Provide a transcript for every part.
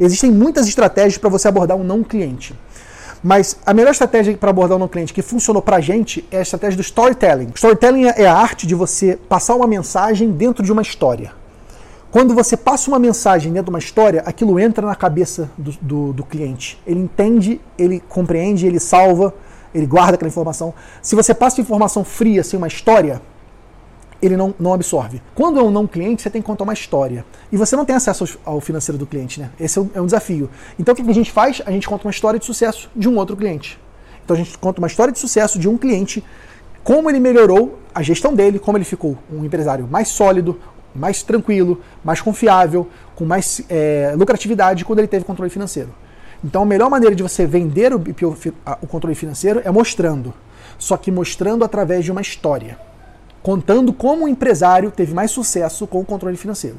Existem muitas estratégias para você abordar um não cliente. Mas a melhor estratégia para abordar um não cliente que funcionou para a gente é a estratégia do storytelling. Storytelling é a arte de você passar uma mensagem dentro de uma história. Quando você passa uma mensagem dentro de uma história, aquilo entra na cabeça do, do, do, cliente. Ele entende, ele compreende, ele salva, ele guarda aquela informação. Se você passa informação fria, sem uma história, ele não, não absorve. Quando é um não cliente, você tem que contar uma história. E você não tem acesso ao financeiro do cliente, né? Esse é um, é um desafio. Então o que a gente faz? A gente conta uma história de sucesso de um outro cliente. Então a gente conta uma história de sucesso de um cliente, como ele melhorou a gestão dele, como ele ficou um empresário mais sólido, mais tranquilo, mais confiável, com mais é, lucratividade quando ele teve controle financeiro. Então a melhor maneira de você vender o, o controle financeiro é mostrando. Só que mostrando através de uma história. Contando como o empresário teve mais sucesso com o controle financeiro.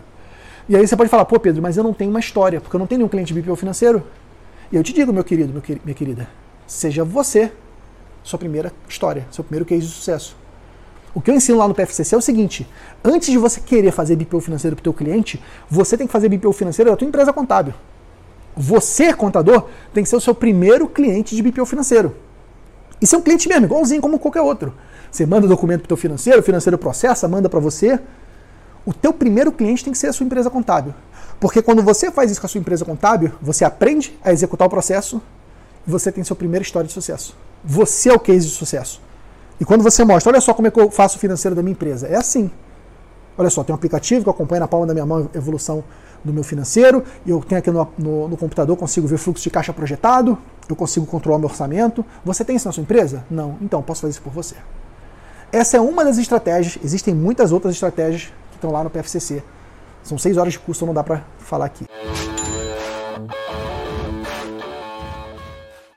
E aí você pode falar, pô Pedro, mas eu não tenho uma história, porque eu não tenho nenhum cliente BPO financeiro. E eu te digo, meu querido, meu, minha querida, seja você sua primeira história, seu primeiro case de sucesso. O que eu ensino lá no PFCC é o seguinte: antes de você querer fazer BPO financeiro para o teu cliente, você tem que fazer BPO financeiro da tua empresa contábil. Você, contador, tem que ser o seu primeiro cliente de BPO financeiro. E ser um cliente mesmo, igualzinho como qualquer outro. Você manda o documento para o teu financeiro, o financeiro processa, manda para você. O teu primeiro cliente tem que ser a sua empresa contábil. Porque quando você faz isso com a sua empresa contábil, você aprende a executar o processo e você tem seu primeiro história de sucesso. Você é o case de sucesso. E quando você mostra, olha só como é que eu faço o financeiro da minha empresa. É assim. Olha só, tem um aplicativo que eu acompanho na palma da minha mão a evolução do meu financeiro, eu tenho aqui no, no, no computador, consigo ver fluxo de caixa projetado, eu consigo controlar meu orçamento. Você tem isso na sua empresa? Não. Então, posso fazer isso por você. Essa é uma das estratégias, existem muitas outras estratégias que estão lá no PFCC. São seis horas de curso, não dá para falar aqui.